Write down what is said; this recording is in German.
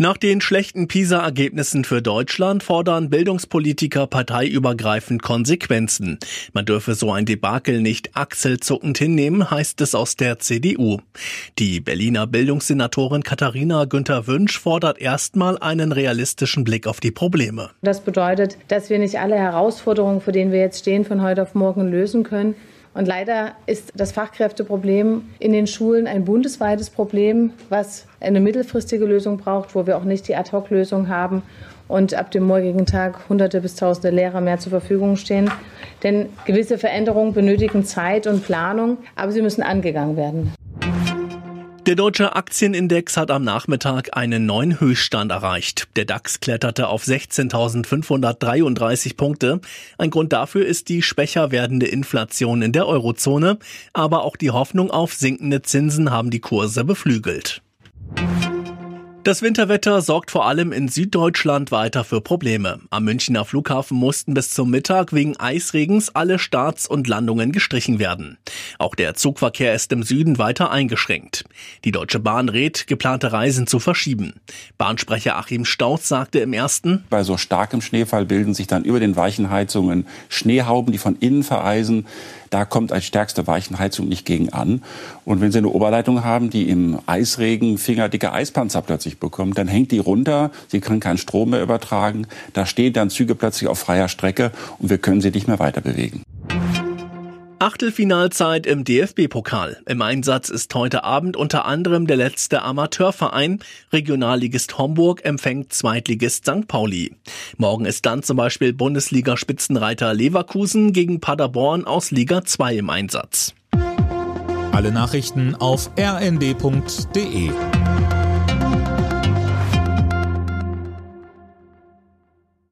Nach den schlechten PISA-Ergebnissen für Deutschland fordern Bildungspolitiker parteiübergreifend Konsequenzen. Man dürfe so ein Debakel nicht achselzuckend hinnehmen, heißt es aus der CDU. Die Berliner Bildungssenatorin Katharina Günther Wünsch fordert erstmal einen realistischen Blick auf die Probleme. Das bedeutet, dass wir nicht alle Herausforderungen, vor denen wir jetzt stehen, von heute auf morgen lösen können. Und leider ist das Fachkräfteproblem in den Schulen ein bundesweites Problem, was eine mittelfristige Lösung braucht, wo wir auch nicht die Ad-Hoc-Lösung haben und ab dem morgigen Tag hunderte bis tausende Lehrer mehr zur Verfügung stehen. Denn gewisse Veränderungen benötigen Zeit und Planung, aber sie müssen angegangen werden. Der deutsche Aktienindex hat am Nachmittag einen neuen Höchststand erreicht. Der DAX kletterte auf 16.533 Punkte. Ein Grund dafür ist die schwächer werdende Inflation in der Eurozone, aber auch die Hoffnung auf sinkende Zinsen haben die Kurse beflügelt. Das Winterwetter sorgt vor allem in Süddeutschland weiter für Probleme. Am Münchner Flughafen mussten bis zum Mittag wegen Eisregens alle Starts und Landungen gestrichen werden. Auch der Zugverkehr ist im Süden weiter eingeschränkt. Die Deutsche Bahn rät, geplante Reisen zu verschieben. Bahnsprecher Achim Stauz sagte im ersten, Bei so starkem Schneefall bilden sich dann über den Weichenheizungen Schneehauben, die von innen vereisen. Da kommt als stärkste Weichenheizung nicht gegen an. Und wenn Sie eine Oberleitung haben, die im Eisregen fingerdicke Eispanzer plötzlich bekommt, dann hängt die runter. Sie können keinen Strom mehr übertragen. Da stehen dann Züge plötzlich auf freier Strecke und wir können sie nicht mehr weiter bewegen. Achtelfinalzeit im DFB-Pokal. Im Einsatz ist heute Abend unter anderem der letzte Amateurverein. Regionalligist Homburg empfängt Zweitligist St. Pauli. Morgen ist dann zum Beispiel Bundesliga-Spitzenreiter Leverkusen gegen Paderborn aus Liga 2 im Einsatz. Alle Nachrichten auf rnd.de